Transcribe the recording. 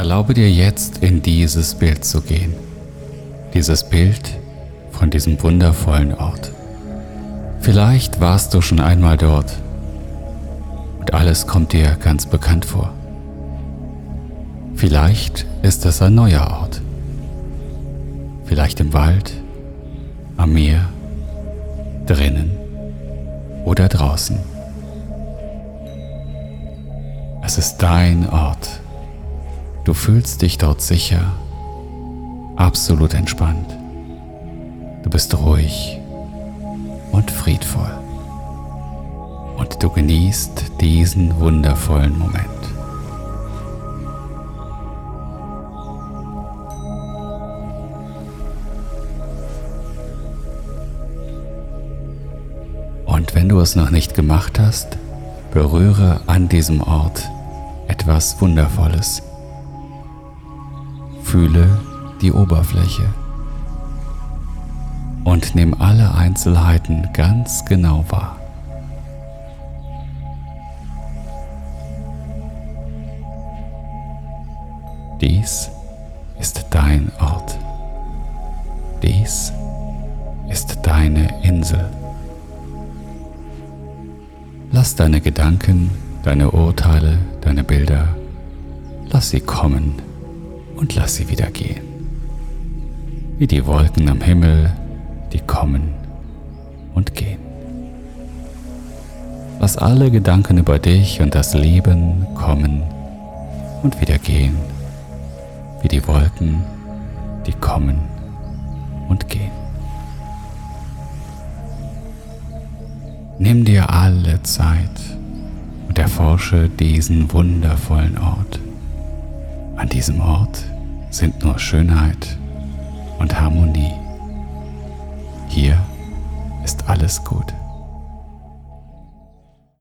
Erlaube dir jetzt in dieses Bild zu gehen. Dieses Bild von diesem wundervollen Ort. Vielleicht warst du schon einmal dort und alles kommt dir ganz bekannt vor. Vielleicht ist es ein neuer Ort. Vielleicht im Wald, am Meer, drinnen oder draußen. Es ist dein Ort. Du fühlst dich dort sicher, absolut entspannt. Du bist ruhig und friedvoll. Und du genießt diesen wundervollen Moment. Und wenn du es noch nicht gemacht hast, berühre an diesem Ort etwas Wundervolles. Fühle die Oberfläche und nimm alle Einzelheiten ganz genau wahr. Dies ist dein Ort. Dies ist deine Insel. Lass deine Gedanken, deine Urteile, deine Bilder, lass sie kommen und lass sie wieder gehen. Wie die Wolken am Himmel, die kommen und gehen. Lass alle Gedanken über dich und das Leben kommen und wieder gehen, wie die Wolken, die kommen und gehen. Nimm dir alle Zeit und erforsche diesen wundervollen Ort. An diesem Ort sind nur Schönheit und Harmonie. Hier ist alles gut.